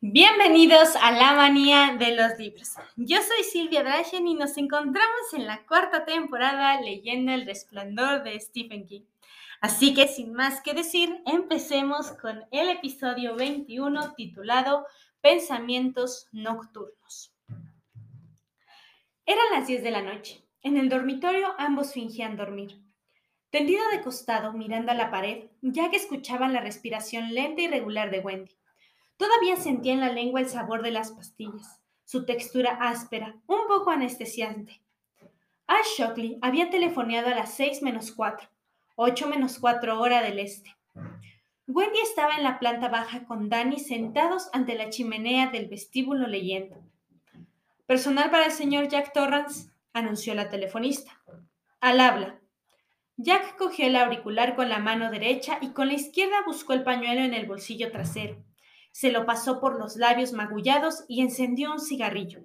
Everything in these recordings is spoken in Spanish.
Bienvenidos a la manía de los libros. Yo soy Silvia Drachen y nos encontramos en la cuarta temporada leyendo El Resplandor de Stephen King. Así que sin más que decir, empecemos con el episodio 21 titulado Pensamientos Nocturnos. Eran las 10 de la noche. En el dormitorio ambos fingían dormir. Tendido de costado, mirando a la pared, ya que escuchaban la respiración lenta y regular de Wendy. Todavía sentía en la lengua el sabor de las pastillas, su textura áspera, un poco anestesiante. Ash Shockley había telefoneado a las seis menos cuatro, ocho menos cuatro hora del este. Wendy estaba en la planta baja con Danny sentados ante la chimenea del vestíbulo leyendo. Personal para el señor Jack Torrance, anunció la telefonista. Al habla. Jack cogió el auricular con la mano derecha y con la izquierda buscó el pañuelo en el bolsillo trasero se lo pasó por los labios magullados y encendió un cigarrillo.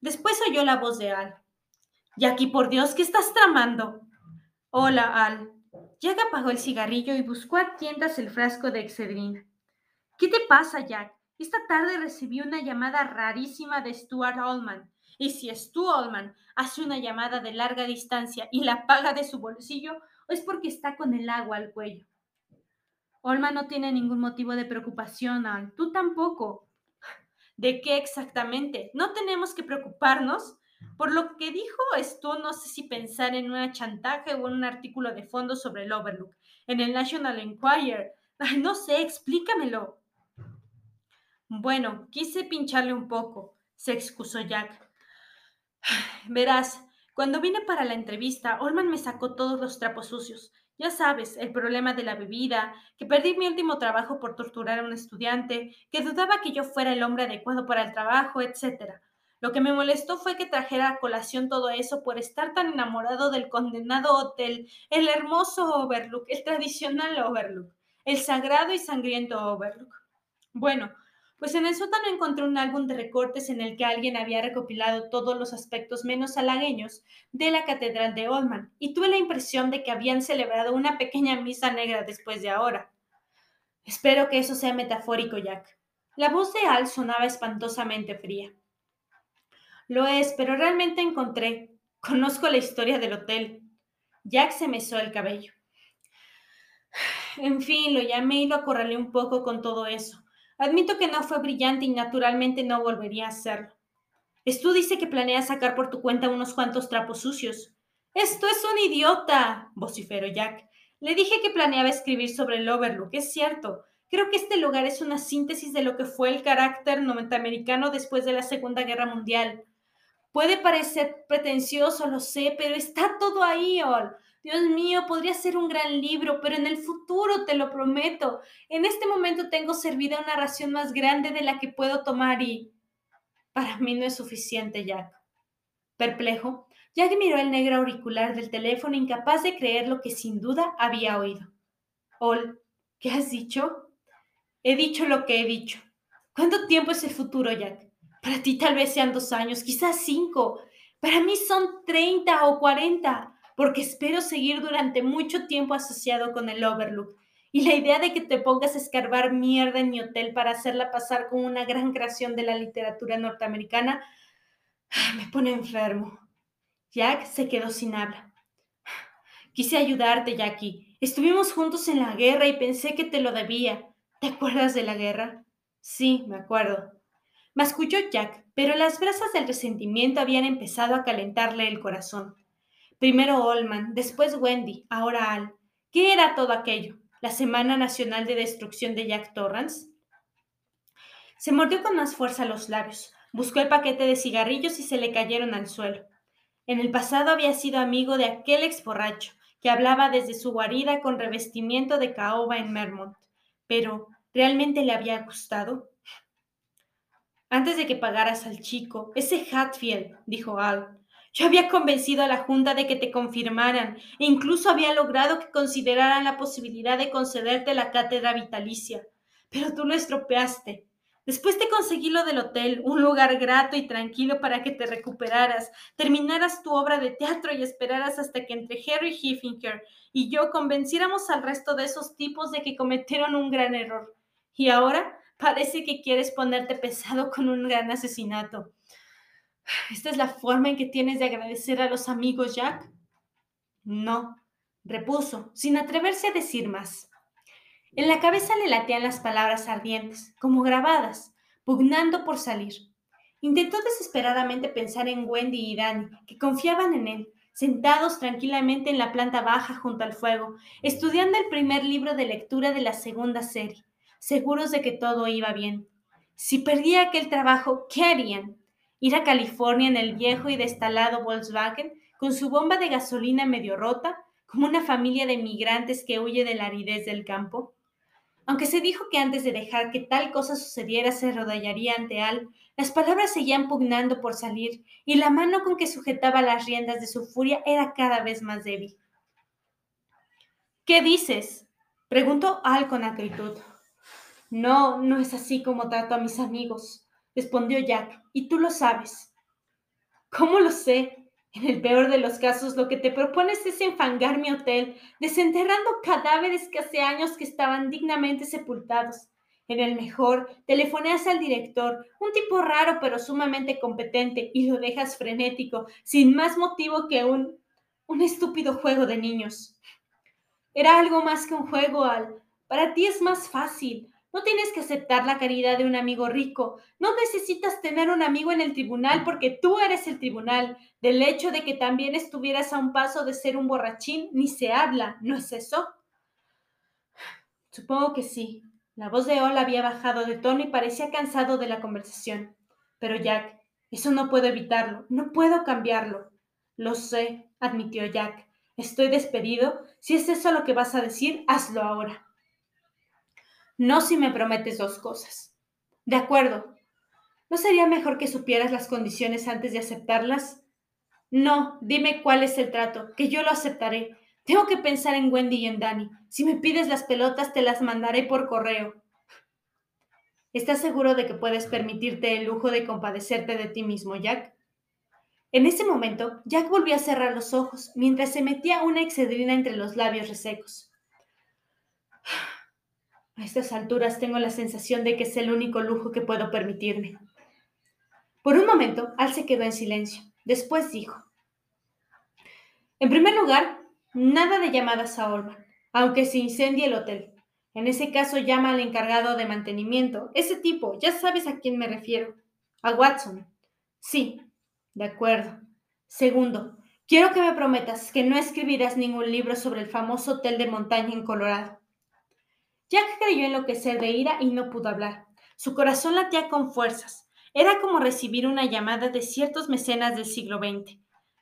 Después oyó la voz de Al. Jackie, por Dios, ¿qué estás tramando? Hola, Al. Jack apagó el cigarrillo y buscó a tientas el frasco de Excedrina. ¿Qué te pasa, Jack? Esta tarde recibí una llamada rarísima de Stuart Allman. Y si Stu Allman hace una llamada de larga distancia y la paga de su bolsillo, es porque está con el agua al cuello. Olma no tiene ningún motivo de preocupación, Al. Tú tampoco. ¿De qué exactamente? No tenemos que preocuparnos. Por lo que dijo esto, no sé si pensar en una chantaje o en un artículo de fondo sobre el Overlook, en el National Enquirer. no sé, explícamelo. Bueno, quise pincharle un poco, se excusó Jack. Verás, cuando vine para la entrevista, Olman me sacó todos los trapos sucios. Ya sabes, el problema de la bebida, que perdí mi último trabajo por torturar a un estudiante, que dudaba que yo fuera el hombre adecuado para el trabajo, etc. Lo que me molestó fue que trajera a colación todo eso por estar tan enamorado del condenado hotel, el hermoso Overlook, el tradicional Overlook, el sagrado y sangriento Overlook. Bueno, pues en el sótano encontré un álbum de recortes en el que alguien había recopilado todos los aspectos menos halagueños de la Catedral de Oldman, y tuve la impresión de que habían celebrado una pequeña misa negra después de ahora. Espero que eso sea metafórico, Jack. La voz de Al sonaba espantosamente fría. Lo es, pero realmente encontré. Conozco la historia del hotel. Jack se mesó el cabello. En fin, lo llamé y lo acorralé un poco con todo eso. Admito que no fue brillante y naturalmente no volvería a hacerlo. Stu dice que planea sacar por tu cuenta unos cuantos trapos sucios. Esto es un idiota, vociferó Jack. Le dije que planeaba escribir sobre el Overlook, es cierto. Creo que este lugar es una síntesis de lo que fue el carácter norteamericano después de la Segunda Guerra Mundial. Puede parecer pretencioso, lo sé, pero está todo ahí, Ol. Dios mío, podría ser un gran libro, pero en el futuro, te lo prometo. En este momento tengo servida una ración más grande de la que puedo tomar y... Para mí no es suficiente, Jack. Perplejo, Jack miró el negro auricular del teléfono, incapaz de creer lo que sin duda había oído. Ol, ¿qué has dicho? He dicho lo que he dicho. ¿Cuánto tiempo es el futuro, Jack? Para ti tal vez sean dos años, quizás cinco. Para mí son treinta o cuarenta porque espero seguir durante mucho tiempo asociado con el Overlook. Y la idea de que te pongas a escarbar mierda en mi hotel para hacerla pasar como una gran creación de la literatura norteamericana me pone enfermo. Jack se quedó sin habla. Quise ayudarte, Jackie. Estuvimos juntos en la guerra y pensé que te lo debía. ¿Te acuerdas de la guerra? Sí, me acuerdo. Masculló Jack, pero las brasas del resentimiento habían empezado a calentarle el corazón. Primero Olman, después Wendy, ahora Al. ¿Qué era todo aquello? ¿La Semana Nacional de Destrucción de Jack Torrance? Se mordió con más fuerza los labios, buscó el paquete de cigarrillos y se le cayeron al suelo. En el pasado había sido amigo de aquel ex borracho que hablaba desde su guarida con revestimiento de caoba en Mermont. Pero, ¿realmente le había gustado? Antes de que pagaras al chico, ese Hatfield, dijo Al, yo había convencido a la Junta de que te confirmaran e incluso había logrado que consideraran la posibilidad de concederte la cátedra vitalicia. Pero tú lo estropeaste. Después te conseguí lo del hotel, un lugar grato y tranquilo para que te recuperaras, terminaras tu obra de teatro y esperaras hasta que entre Harry Heffinger y yo convenciéramos al resto de esos tipos de que cometieron un gran error. Y ahora Parece que quieres ponerte pesado con un gran asesinato. ¿Esta es la forma en que tienes de agradecer a los amigos, Jack? No, repuso, sin atreverse a decir más. En la cabeza le latían las palabras ardientes, como grabadas, pugnando por salir. Intentó desesperadamente pensar en Wendy y Danny, que confiaban en él, sentados tranquilamente en la planta baja junto al fuego, estudiando el primer libro de lectura de la segunda serie, seguros de que todo iba bien. Si perdía aquel trabajo, ¿qué harían? ¿Ir a California en el viejo y destalado Volkswagen con su bomba de gasolina medio rota, como una familia de migrantes que huye de la aridez del campo? Aunque se dijo que antes de dejar que tal cosa sucediera se rodallaría ante Al, las palabras seguían pugnando por salir y la mano con que sujetaba las riendas de su furia era cada vez más débil. ¿Qué dices? preguntó Al con acritud. No, no es así como trato a mis amigos, respondió Jack, y tú lo sabes. ¿Cómo lo sé? En el peor de los casos, lo que te propones es enfangar mi hotel, desenterrando cadáveres que hace años que estaban dignamente sepultados. En el mejor, telefoneas al director, un tipo raro pero sumamente competente, y lo dejas frenético, sin más motivo que un... un estúpido juego de niños. Era algo más que un juego, Al. Para ti es más fácil. No tienes que aceptar la caridad de un amigo rico. No necesitas tener un amigo en el tribunal porque tú eres el tribunal. Del hecho de que también estuvieras a un paso de ser un borrachín, ni se habla, ¿no es eso? Supongo que sí. La voz de Ol había bajado de tono y parecía cansado de la conversación. Pero Jack, eso no puedo evitarlo, no puedo cambiarlo. Lo sé, admitió Jack. Estoy despedido. Si es eso lo que vas a decir, hazlo ahora. No si me prometes dos cosas. De acuerdo. ¿No sería mejor que supieras las condiciones antes de aceptarlas? No, dime cuál es el trato, que yo lo aceptaré. Tengo que pensar en Wendy y en Danny. Si me pides las pelotas, te las mandaré por correo. ¿Estás seguro de que puedes permitirte el lujo de compadecerte de ti mismo, Jack? En ese momento, Jack volvió a cerrar los ojos mientras se metía una excedrina entre los labios resecos. A estas alturas tengo la sensación de que es el único lujo que puedo permitirme. Por un momento, Al se quedó en silencio. Después dijo, en primer lugar, nada de llamadas a Orban, aunque se incendie el hotel. En ese caso llama al encargado de mantenimiento. Ese tipo, ya sabes a quién me refiero. A Watson. Sí, de acuerdo. Segundo, quiero que me prometas que no escribirás ningún libro sobre el famoso hotel de montaña en Colorado. Jack creyó enloquecer de ira y no pudo hablar. Su corazón latía con fuerzas. Era como recibir una llamada de ciertos mecenas del siglo XX.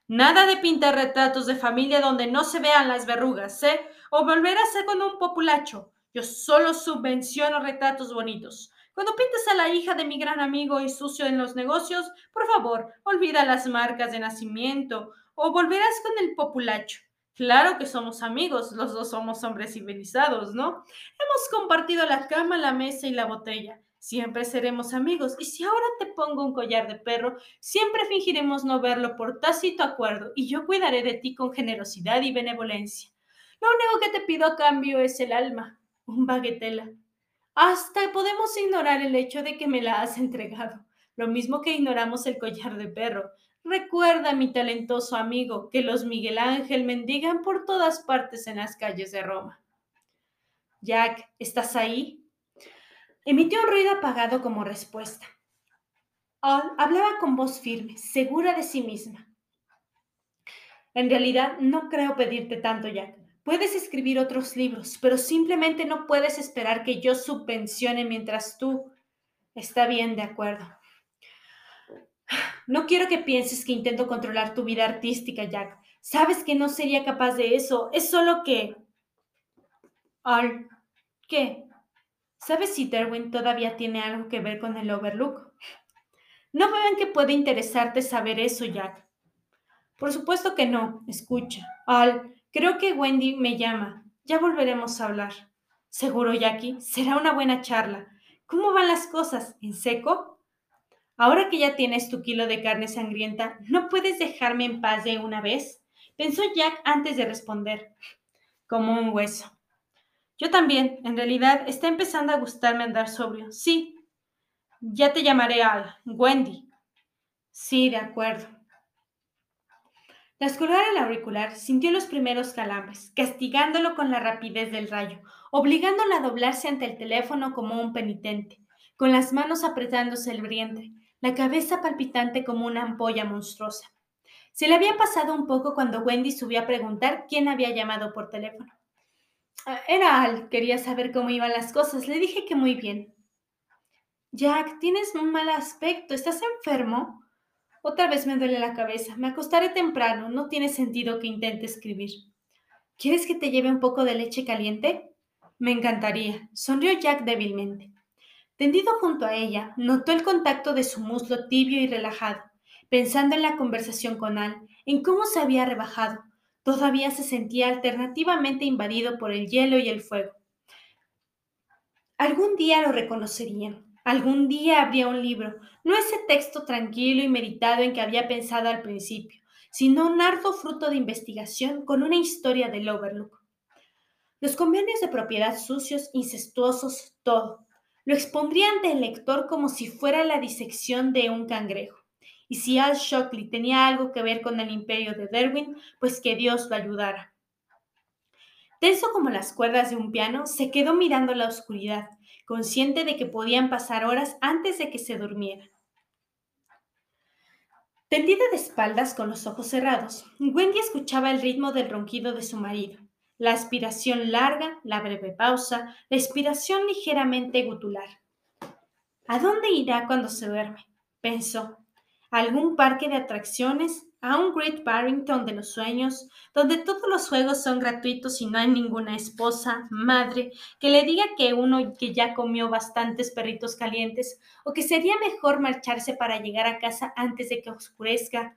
Nada de pintar retratos de familia donde no se vean las verrugas, ¿eh? O volver a ser con un populacho. Yo solo subvenciono retratos bonitos. Cuando pintes a la hija de mi gran amigo y sucio en los negocios, por favor, olvida las marcas de nacimiento o volverás con el populacho. Claro que somos amigos, los dos somos hombres civilizados, ¿no? Hemos compartido la cama, la mesa y la botella. Siempre seremos amigos. Y si ahora te pongo un collar de perro, siempre fingiremos no verlo por tácito acuerdo y yo cuidaré de ti con generosidad y benevolencia. Lo único que te pido a cambio es el alma, un baguetela. Hasta podemos ignorar el hecho de que me la has entregado, lo mismo que ignoramos el collar de perro. Recuerda, mi talentoso amigo, que los Miguel Ángel mendigan por todas partes en las calles de Roma. Jack, ¿estás ahí? Emitió un ruido apagado como respuesta. hablaba con voz firme, segura de sí misma. En realidad, no creo pedirte tanto, Jack. Puedes escribir otros libros, pero simplemente no puedes esperar que yo subvencione mientras tú... Está bien, de acuerdo. No quiero que pienses que intento controlar tu vida artística, Jack. Sabes que no sería capaz de eso. Es solo que... Al... ¿Qué? ¿Sabes si Derwin todavía tiene algo que ver con el Overlook? No vean que puede interesarte saber eso, Jack. Por supuesto que no. Escucha. Al, creo que Wendy me llama. Ya volveremos a hablar. Seguro, Jackie. Será una buena charla. ¿Cómo van las cosas? ¿En seco? Ahora que ya tienes tu kilo de carne sangrienta, ¿no puedes dejarme en paz de una vez? Pensó Jack antes de responder. Como un hueso. Yo también, en realidad, está empezando a gustarme andar sobrio. Sí. Ya te llamaré Al, Wendy. Sí, de acuerdo. Tras colgar el auricular, sintió los primeros calambres, castigándolo con la rapidez del rayo, obligándolo a doblarse ante el teléfono como un penitente, con las manos apretándose el vientre, la cabeza palpitante como una ampolla monstruosa. Se le había pasado un poco cuando Wendy subió a preguntar quién había llamado por teléfono. Ah, era Al, quería saber cómo iban las cosas. Le dije que muy bien. Jack, tienes un mal aspecto. ¿Estás enfermo? Otra vez me duele la cabeza. Me acostaré temprano. No tiene sentido que intente escribir. ¿Quieres que te lleve un poco de leche caliente? Me encantaría. Sonrió Jack débilmente. Tendido junto a ella, notó el contacto de su muslo tibio y relajado, pensando en la conversación con Al, en cómo se había rebajado, todavía se sentía alternativamente invadido por el hielo y el fuego. Algún día lo reconocerían, algún día habría un libro, no ese texto tranquilo y meditado en que había pensado al principio, sino un arduo fruto de investigación con una historia del Overlook. Los convenios de propiedad sucios, incestuosos, todo. Lo expondría ante el lector como si fuera la disección de un cangrejo. Y si Al Shockley tenía algo que ver con el imperio de Derwin, pues que Dios lo ayudara. Tenso como las cuerdas de un piano, se quedó mirando la oscuridad, consciente de que podían pasar horas antes de que se durmiera. Tendida de espaldas con los ojos cerrados, Wendy escuchaba el ritmo del ronquido de su marido, la aspiración larga, la breve pausa, la expiración ligeramente gutular. ¿A dónde irá cuando se duerme? pensó, algún parque de atracciones, a un Great Barrington de los sueños, donde todos los juegos son gratuitos y no hay ninguna esposa, madre, que le diga que uno que ya comió bastantes perritos calientes, o que sería mejor marcharse para llegar a casa antes de que oscurezca,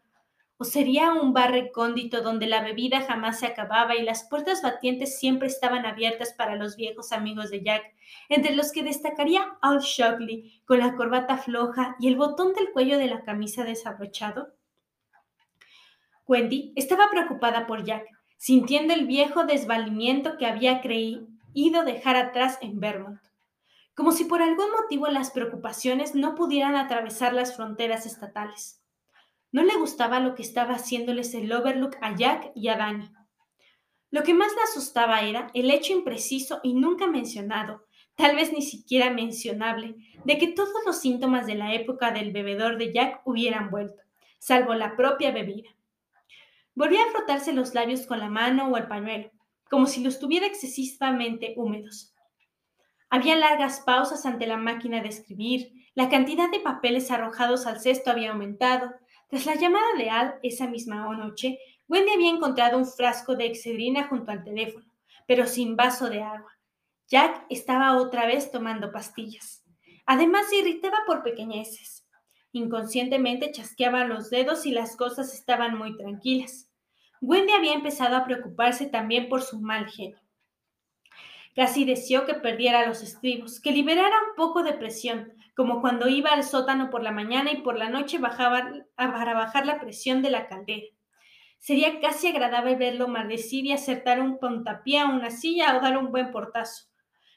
¿O sería un bar recóndito donde la bebida jamás se acababa y las puertas batientes siempre estaban abiertas para los viejos amigos de Jack, entre los que destacaría Al Shockley con la corbata floja y el botón del cuello de la camisa desabrochado? Wendy estaba preocupada por Jack, sintiendo el viejo desvalimiento que había creído dejar atrás en Vermont. Como si por algún motivo las preocupaciones no pudieran atravesar las fronteras estatales. No le gustaba lo que estaba haciéndoles el Overlook a Jack y a Danny. Lo que más le asustaba era el hecho impreciso y nunca mencionado, tal vez ni siquiera mencionable, de que todos los síntomas de la época del bebedor de Jack hubieran vuelto, salvo la propia bebida. Volvió a frotarse los labios con la mano o el pañuelo, como si los tuviera excesivamente húmedos. Había largas pausas ante la máquina de escribir, la cantidad de papeles arrojados al cesto había aumentado, tras la llamada de Al esa misma noche, Wendy había encontrado un frasco de excedrina junto al teléfono, pero sin vaso de agua. Jack estaba otra vez tomando pastillas. Además se irritaba por pequeñeces. Inconscientemente chasqueaba los dedos y las cosas estaban muy tranquilas. Wendy había empezado a preocuparse también por su mal genio. Casi deseó que perdiera los estribos, que liberara un poco de presión, como cuando iba al sótano por la mañana y por la noche bajaba para bajar la presión de la caldera. Sería casi agradable verlo maldecir y acertar un puntapié a una silla o dar un buen portazo.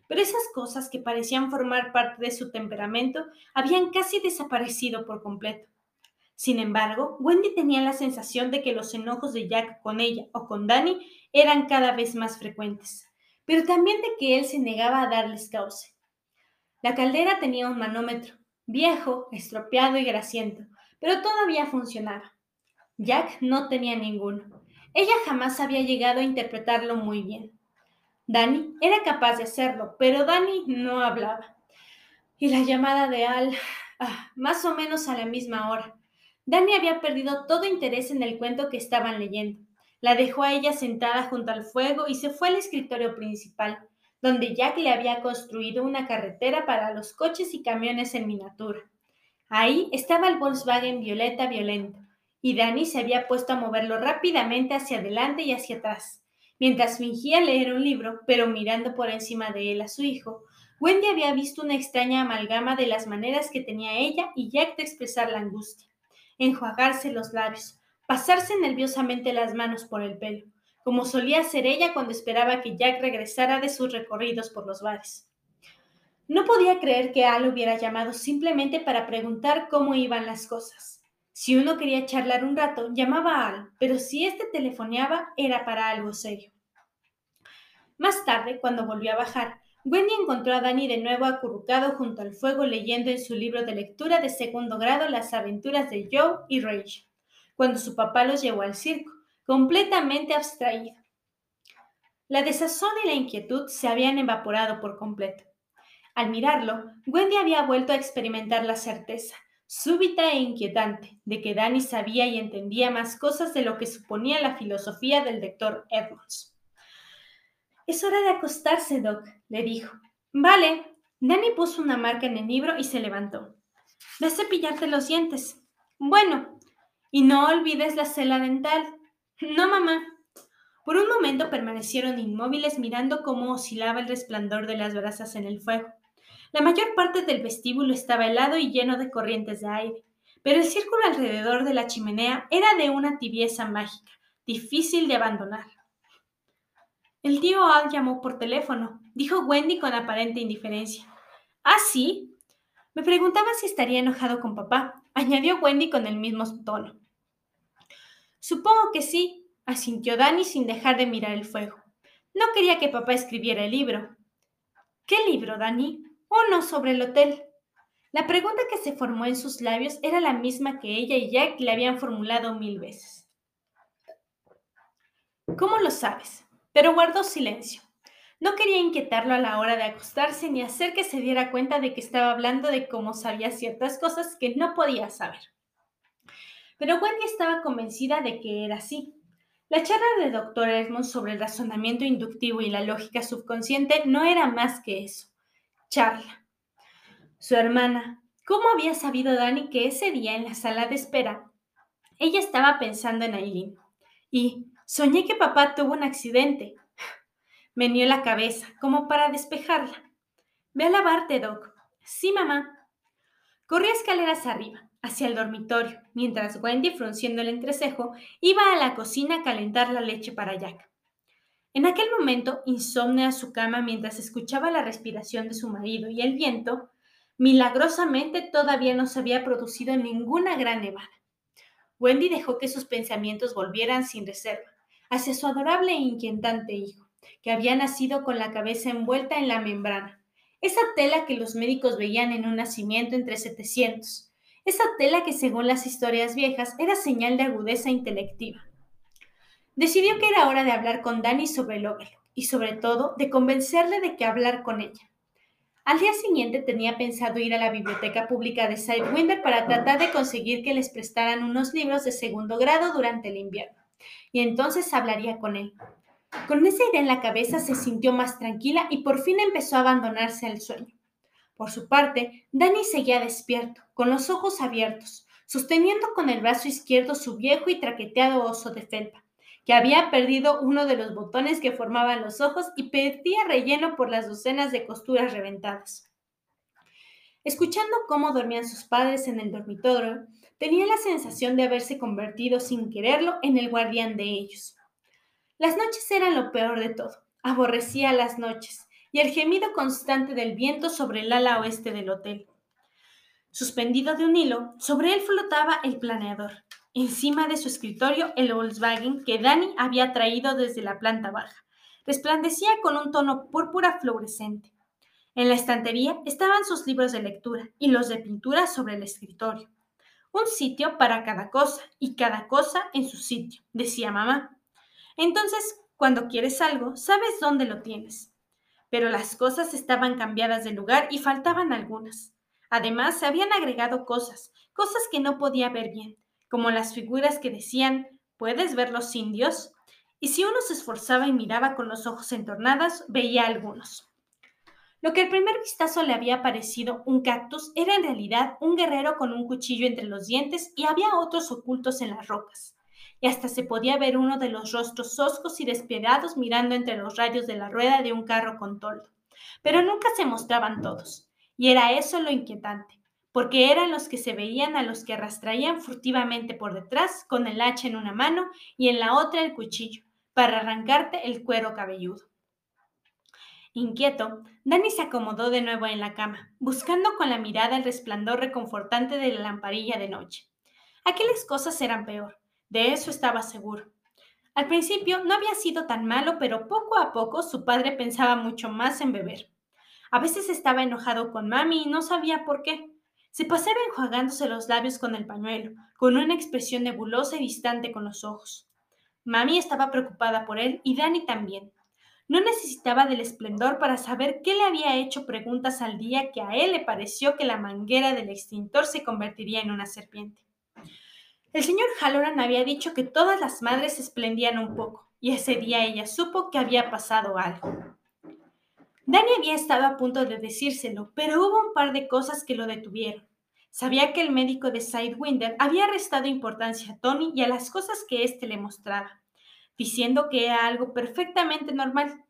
Pero esas cosas que parecían formar parte de su temperamento habían casi desaparecido por completo. Sin embargo, Wendy tenía la sensación de que los enojos de Jack con ella o con Danny eran cada vez más frecuentes pero también de que él se negaba a darles cauce. La caldera tenía un manómetro, viejo, estropeado y grasiento, pero todavía funcionaba. Jack no tenía ninguno. Ella jamás había llegado a interpretarlo muy bien. Danny era capaz de hacerlo, pero Danny no hablaba. Y la llamada de Al, ah, más o menos a la misma hora. Danny había perdido todo interés en el cuento que estaban leyendo. La dejó a ella sentada junto al fuego y se fue al escritorio principal, donde Jack le había construido una carretera para los coches y camiones en miniatura. Ahí estaba el Volkswagen violeta violento, y Danny se había puesto a moverlo rápidamente hacia adelante y hacia atrás. Mientras fingía leer un libro, pero mirando por encima de él a su hijo, Wendy había visto una extraña amalgama de las maneras que tenía ella y Jack de expresar la angustia, enjuagarse los labios, pasarse nerviosamente las manos por el pelo, como solía hacer ella cuando esperaba que Jack regresara de sus recorridos por los bares. No podía creer que Al hubiera llamado simplemente para preguntar cómo iban las cosas. Si uno quería charlar un rato, llamaba a Al, pero si éste telefoneaba era para algo serio. Más tarde, cuando volvió a bajar, Wendy encontró a Danny de nuevo acurrucado junto al fuego leyendo en su libro de lectura de segundo grado las aventuras de Joe y Rachel, cuando su papá los llevó al circo, completamente abstraído. La desazón y la inquietud se habían evaporado por completo. Al mirarlo, Wendy había vuelto a experimentar la certeza, súbita e inquietante, de que Danny sabía y entendía más cosas de lo que suponía la filosofía del doctor Edmonds. Es hora de acostarse, Doc, le dijo. Vale. Danny puso una marca en el libro y se levantó. Ve a cepillarte los dientes. Bueno, y no olvides la cela dental. No, mamá. Por un momento permanecieron inmóviles mirando cómo oscilaba el resplandor de las brasas en el fuego. La mayor parte del vestíbulo estaba helado y lleno de corrientes de aire, pero el círculo alrededor de la chimenea era de una tibieza mágica, difícil de abandonar. El tío Al llamó por teléfono, dijo Wendy con aparente indiferencia. ¿Ah, sí? Me preguntaba si estaría enojado con papá, añadió Wendy con el mismo tono. Supongo que sí, asintió Danny sin dejar de mirar el fuego. No quería que papá escribiera el libro. ¿Qué libro, Danny? Uno sobre el hotel. La pregunta que se formó en sus labios era la misma que ella y Jack le habían formulado mil veces. ¿Cómo lo sabes? pero guardó silencio. No quería inquietarlo a la hora de acostarse ni hacer que se diera cuenta de que estaba hablando de cómo sabía ciertas cosas que no podía saber. Pero Wendy estaba convencida de que era así. La charla de Dr. Edmond sobre el razonamiento inductivo y la lógica subconsciente no era más que eso. Charla. Su hermana. ¿Cómo había sabido Dani que ese día en la sala de espera ella estaba pensando en Aileen? Y, Soñé que papá tuvo un accidente. Me la cabeza, como para despejarla. Ve a lavarte, Doc. Sí, mamá. Corrí escaleras arriba, hacia el dormitorio, mientras Wendy, frunciendo el entrecejo, iba a la cocina a calentar la leche para Jack. En aquel momento, insomne a su cama mientras escuchaba la respiración de su marido y el viento, milagrosamente todavía no se había producido ninguna gran nevada. Wendy dejó que sus pensamientos volvieran sin reserva hacia su adorable e inquietante hijo, que había nacido con la cabeza envuelta en la membrana, esa tela que los médicos veían en un nacimiento entre 700, esa tela que según las historias viejas era señal de agudeza intelectiva. Decidió que era hora de hablar con Danny sobre el óvalo y sobre todo de convencerle de que hablar con ella. Al día siguiente tenía pensado ir a la biblioteca pública de Sidewinder para tratar de conseguir que les prestaran unos libros de segundo grado durante el invierno y entonces hablaría con él. Con esa idea en la cabeza se sintió más tranquila y por fin empezó a abandonarse al sueño. Por su parte, Danny seguía despierto, con los ojos abiertos, sosteniendo con el brazo izquierdo su viejo y traqueteado oso de felpa, que había perdido uno de los botones que formaban los ojos y perdía relleno por las docenas de costuras reventadas. Escuchando cómo dormían sus padres en el dormitorio, Tenía la sensación de haberse convertido sin quererlo en el guardián de ellos. Las noches eran lo peor de todo. Aborrecía las noches y el gemido constante del viento sobre el ala oeste del hotel. Suspendido de un hilo, sobre él flotaba el planeador. Encima de su escritorio, el Volkswagen que Danny había traído desde la planta baja. Resplandecía con un tono púrpura fluorescente. En la estantería estaban sus libros de lectura y los de pintura sobre el escritorio. Un sitio para cada cosa y cada cosa en su sitio, decía mamá. Entonces, cuando quieres algo, sabes dónde lo tienes. Pero las cosas estaban cambiadas de lugar y faltaban algunas. Además, se habían agregado cosas, cosas que no podía ver bien, como las figuras que decían, ¿puedes ver los indios? Y si uno se esforzaba y miraba con los ojos entornados, veía algunos. Lo que al primer vistazo le había parecido un cactus era en realidad un guerrero con un cuchillo entre los dientes y había otros ocultos en las rocas. Y hasta se podía ver uno de los rostros hoscos y despiadados mirando entre los rayos de la rueda de un carro con toldo. Pero nunca se mostraban todos. Y era eso lo inquietante, porque eran los que se veían a los que arrastraían furtivamente por detrás con el hacha en una mano y en la otra el cuchillo, para arrancarte el cuero cabelludo. Inquieto, Danny se acomodó de nuevo en la cama, buscando con la mirada el resplandor reconfortante de la lamparilla de noche. Aquellas cosas eran peor, de eso estaba seguro. Al principio no había sido tan malo, pero poco a poco su padre pensaba mucho más en beber. A veces estaba enojado con mami y no sabía por qué. Se pasaba enjuagándose los labios con el pañuelo, con una expresión nebulosa y distante con los ojos. Mami estaba preocupada por él y Danny también. No necesitaba del esplendor para saber qué le había hecho preguntas al día que a él le pareció que la manguera del extintor se convertiría en una serpiente. El señor Halloran había dicho que todas las madres esplendían un poco, y ese día ella supo que había pasado algo. Danny había estado a punto de decírselo, pero hubo un par de cosas que lo detuvieron. Sabía que el médico de Sidewinder había restado importancia a Tony y a las cosas que éste le mostraba, diciendo que era algo perfectamente normal.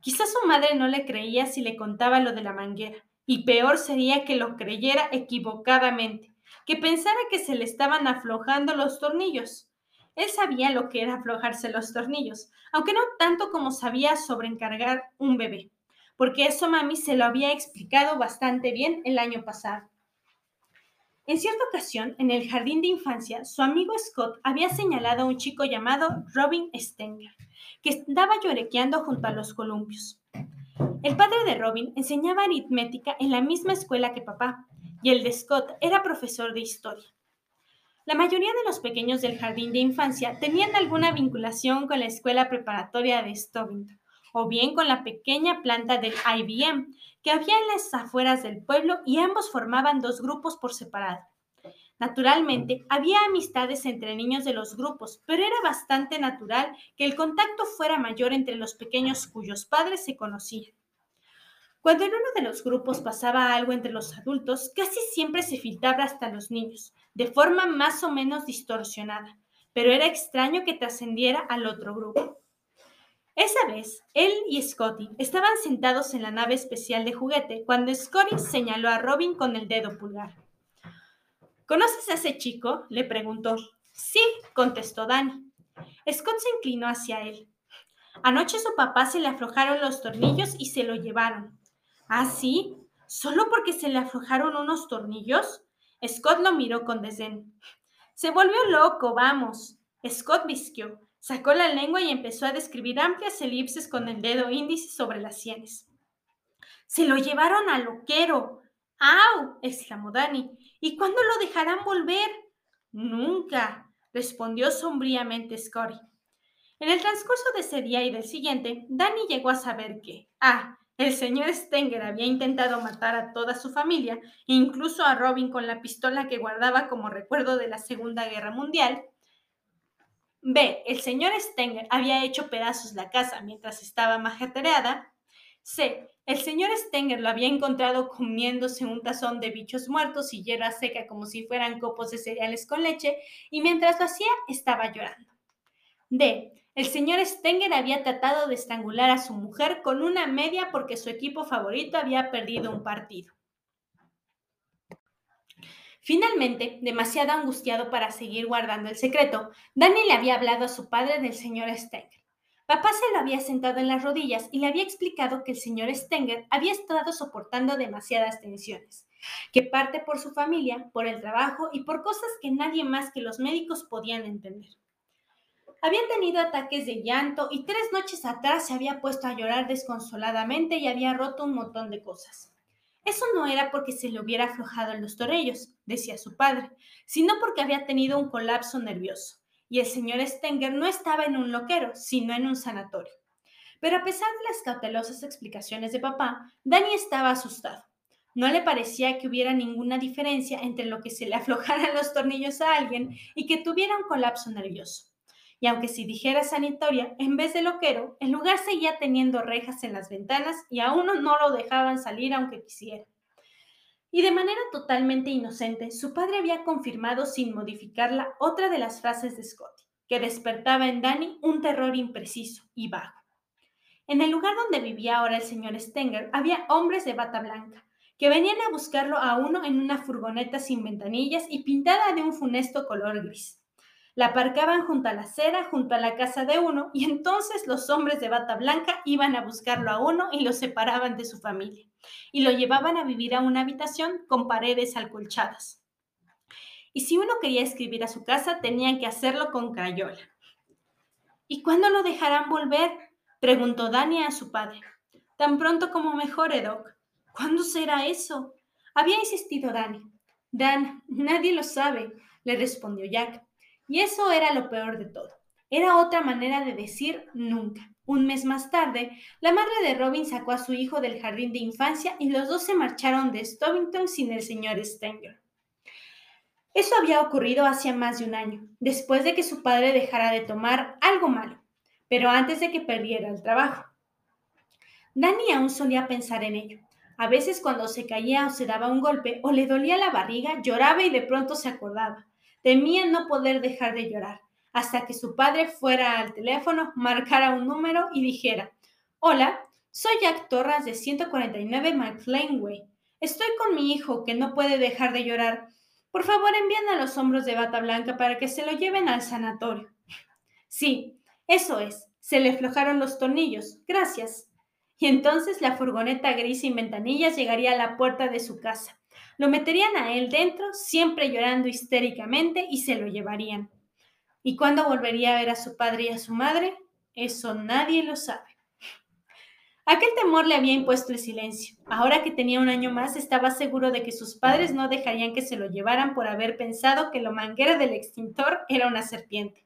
Quizás su madre no le creía si le contaba lo de la manguera, y peor sería que lo creyera equivocadamente, que pensara que se le estaban aflojando los tornillos. Él sabía lo que era aflojarse los tornillos, aunque no tanto como sabía sobrecargar un bebé porque eso mami se lo había explicado bastante bien el año pasado. En cierta ocasión, en el jardín de infancia, su amigo Scott había señalado a un chico llamado Robin Stenger, que estaba llorequeando junto a los columpios. El padre de Robin enseñaba aritmética en la misma escuela que papá, y el de Scott era profesor de historia. La mayoría de los pequeños del jardín de infancia tenían alguna vinculación con la escuela preparatoria de Stovington o bien con la pequeña planta del IBM que había en las afueras del pueblo y ambos formaban dos grupos por separado. Naturalmente, había amistades entre niños de los grupos, pero era bastante natural que el contacto fuera mayor entre los pequeños cuyos padres se conocían. Cuando en uno de los grupos pasaba algo entre los adultos, casi siempre se filtraba hasta los niños, de forma más o menos distorsionada, pero era extraño que trascendiera al otro grupo. Esa vez, él y Scotty estaban sentados en la nave especial de juguete cuando Scotty señaló a Robin con el dedo pulgar. ¿Conoces a ese chico? le preguntó. Sí, contestó Danny. Scott se inclinó hacia él. Anoche su papá se le aflojaron los tornillos y se lo llevaron. ¿Ah, sí? ¿Solo porque se le aflojaron unos tornillos? Scott lo miró con desdén. Se volvió loco, vamos. Scott visquió. Sacó la lengua y empezó a describir amplias elipses con el dedo índice sobre las sienes. Se lo llevaron al loquero. ¡Au! exclamó Dani. ¿Y cuándo lo dejarán volver? Nunca, respondió sombríamente Scotty. En el transcurso de ese día y del siguiente, Danny llegó a saber que A. El señor Stenger había intentado matar a toda su familia, incluso a Robin con la pistola que guardaba como recuerdo de la Segunda Guerra Mundial, B. El señor Stenger había hecho pedazos la casa mientras estaba majetereada. C. El señor Stenger lo había encontrado comiéndose un tazón de bichos muertos y hierba seca como si fueran copos de cereales con leche, y mientras lo hacía estaba llorando. D. El señor Stenger había tratado de estrangular a su mujer con una media porque su equipo favorito había perdido un partido. Finalmente, demasiado angustiado para seguir guardando el secreto, Danny le había hablado a su padre del señor Stenger. Papá se lo había sentado en las rodillas y le había explicado que el señor Stenger había estado soportando demasiadas tensiones, que parte por su familia, por el trabajo y por cosas que nadie más que los médicos podían entender. Había tenido ataques de llanto y tres noches atrás se había puesto a llorar desconsoladamente y había roto un montón de cosas. Eso no era porque se le hubiera aflojado en los torellos, decía su padre, sino porque había tenido un colapso nervioso. Y el señor Stenger no estaba en un loquero, sino en un sanatorio. Pero a pesar de las cautelosas explicaciones de papá, Danny estaba asustado. No le parecía que hubiera ninguna diferencia entre lo que se le aflojaran los tornillos a alguien y que tuviera un colapso nervioso. Y aunque si dijera sanitoria, en vez de loquero, el lugar seguía teniendo rejas en las ventanas y a uno no lo dejaban salir aunque quisiera. Y de manera totalmente inocente, su padre había confirmado sin modificarla otra de las frases de Scotty, que despertaba en Danny un terror impreciso y vago. En el lugar donde vivía ahora el señor Stenger había hombres de bata blanca, que venían a buscarlo a uno en una furgoneta sin ventanillas y pintada de un funesto color gris. La aparcaban junto a la acera, junto a la casa de uno, y entonces los hombres de bata blanca iban a buscarlo a uno y lo separaban de su familia, y lo llevaban a vivir a una habitación con paredes alcolchadas. Y si uno quería escribir a su casa, tenían que hacerlo con crayola. ¿Y cuándo lo dejarán volver? preguntó Dani a su padre. Tan pronto como mejore, Doc. ¿Cuándo será eso? Había insistido Dani. Dan, nadie lo sabe, le respondió Jack. Y eso era lo peor de todo. Era otra manera de decir nunca. Un mes más tarde, la madre de Robin sacó a su hijo del jardín de infancia y los dos se marcharon de Stovington sin el señor Stenger. Eso había ocurrido hacía más de un año, después de que su padre dejara de tomar algo malo, pero antes de que perdiera el trabajo. Danny aún solía pensar en ello. A veces cuando se caía o se daba un golpe o le dolía la barriga, lloraba y de pronto se acordaba. Temía no poder dejar de llorar, hasta que su padre fuera al teléfono, marcara un número y dijera, Hola, soy Jack Torras de 149 McLean. Estoy con mi hijo que no puede dejar de llorar. Por favor, envíen a los hombros de bata blanca para que se lo lleven al sanatorio. Sí, eso es. Se le aflojaron los tornillos. Gracias. Y entonces la furgoneta gris sin ventanillas llegaría a la puerta de su casa. Lo meterían a él dentro, siempre llorando histéricamente, y se lo llevarían. ¿Y cuándo volvería a ver a su padre y a su madre? Eso nadie lo sabe. Aquel temor le había impuesto el silencio. Ahora que tenía un año más, estaba seguro de que sus padres no dejarían que se lo llevaran por haber pensado que lo manguera del extintor era una serpiente.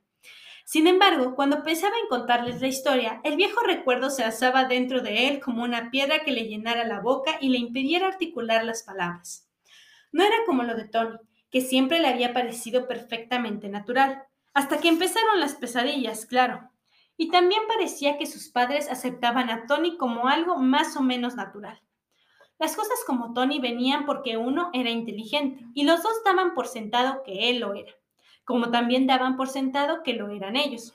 Sin embargo, cuando pensaba en contarles la historia, el viejo recuerdo se alzaba dentro de él como una piedra que le llenara la boca y le impidiera articular las palabras. No era como lo de Tony, que siempre le había parecido perfectamente natural, hasta que empezaron las pesadillas, claro. Y también parecía que sus padres aceptaban a Tony como algo más o menos natural. Las cosas como Tony venían porque uno era inteligente y los dos daban por sentado que él lo era, como también daban por sentado que lo eran ellos.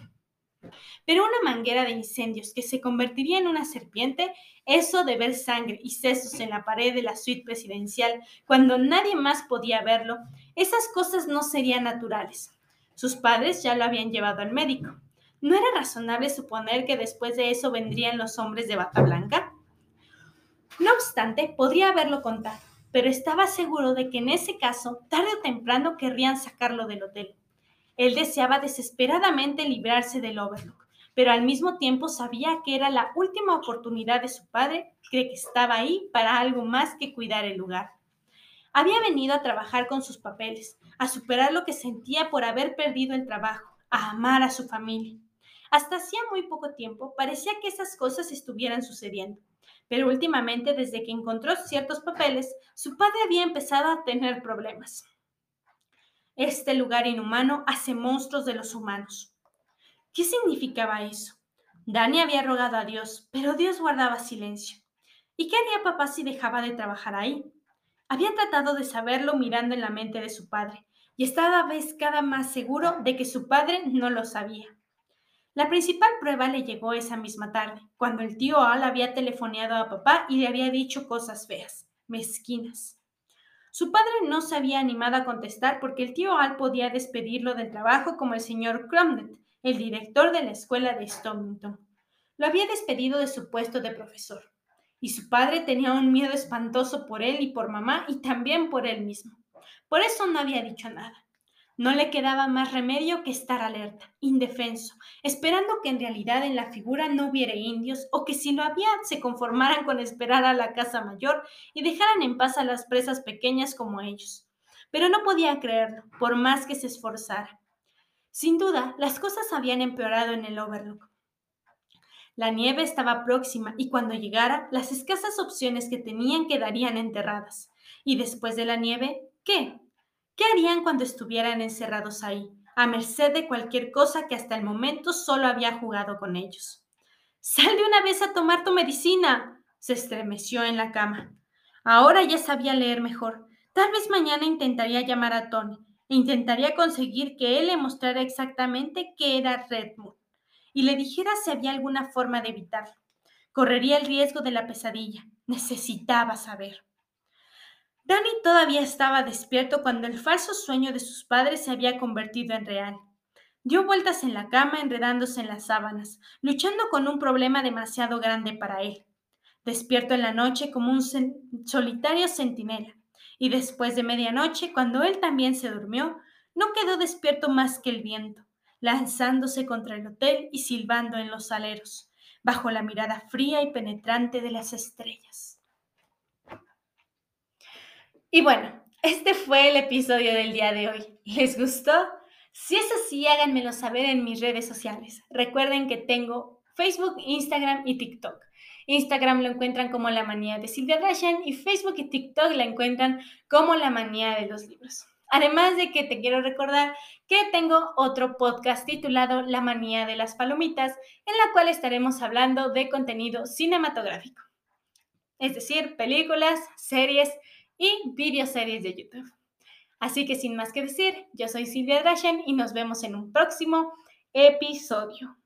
Pero una manguera de incendios que se convertiría en una serpiente, eso de ver sangre y sesos en la pared de la suite presidencial cuando nadie más podía verlo, esas cosas no serían naturales. Sus padres ya lo habían llevado al médico. ¿No era razonable suponer que después de eso vendrían los hombres de bata blanca? No obstante, podría haberlo contado, pero estaba seguro de que en ese caso, tarde o temprano querrían sacarlo del hotel. Él deseaba desesperadamente librarse del Overlook, pero al mismo tiempo sabía que era la última oportunidad de su padre, que estaba ahí para algo más que cuidar el lugar. Había venido a trabajar con sus papeles, a superar lo que sentía por haber perdido el trabajo, a amar a su familia. Hasta hacía muy poco tiempo parecía que esas cosas estuvieran sucediendo, pero últimamente desde que encontró ciertos papeles, su padre había empezado a tener problemas. Este lugar inhumano hace monstruos de los humanos. ¿Qué significaba eso? Dani había rogado a Dios, pero Dios guardaba silencio. ¿Y qué haría papá si dejaba de trabajar ahí? Había tratado de saberlo mirando en la mente de su padre, y estaba vez cada más seguro de que su padre no lo sabía. La principal prueba le llegó esa misma tarde, cuando el tío Al había telefoneado a papá y le había dicho cosas feas, mezquinas. Su padre no se había animado a contestar porque el tío Al podía despedirlo del trabajo como el señor Cromnet, el director de la escuela de Stonington. Lo había despedido de su puesto de profesor. Y su padre tenía un miedo espantoso por él y por mamá y también por él mismo. Por eso no había dicho nada. No le quedaba más remedio que estar alerta, indefenso, esperando que en realidad en la figura no hubiera indios o que si lo había se conformaran con esperar a la casa mayor y dejaran en paz a las presas pequeñas como ellos. Pero no podía creerlo, por más que se esforzara. Sin duda, las cosas habían empeorado en el Overlook. La nieve estaba próxima y cuando llegara, las escasas opciones que tenían quedarían enterradas. Y después de la nieve, ¿qué? ¿Qué harían cuando estuvieran encerrados ahí, a merced de cualquier cosa que hasta el momento solo había jugado con ellos? Sal de una vez a tomar tu medicina. Se estremeció en la cama. Ahora ya sabía leer mejor. Tal vez mañana intentaría llamar a Tony e intentaría conseguir que él le mostrara exactamente qué era Redmond y le dijera si había alguna forma de evitarlo. Correría el riesgo de la pesadilla. Necesitaba saber. Danny todavía estaba despierto cuando el falso sueño de sus padres se había convertido en real. Dio vueltas en la cama enredándose en las sábanas, luchando con un problema demasiado grande para él. Despierto en la noche como un solitario centinela, y después de medianoche, cuando él también se durmió, no quedó despierto más que el viento, lanzándose contra el hotel y silbando en los aleros, bajo la mirada fría y penetrante de las estrellas. Y bueno, este fue el episodio del día de hoy. ¿Les gustó? Si es así, háganmelo saber en mis redes sociales. Recuerden que tengo Facebook, Instagram y TikTok. Instagram lo encuentran como La Manía de Silvia Drashan y Facebook y TikTok la encuentran como La Manía de los Libros. Además de que te quiero recordar que tengo otro podcast titulado La Manía de las Palomitas, en la cual estaremos hablando de contenido cinematográfico, es decir, películas, series y videoseries de YouTube. Así que sin más que decir, yo soy Silvia Drashen y nos vemos en un próximo episodio.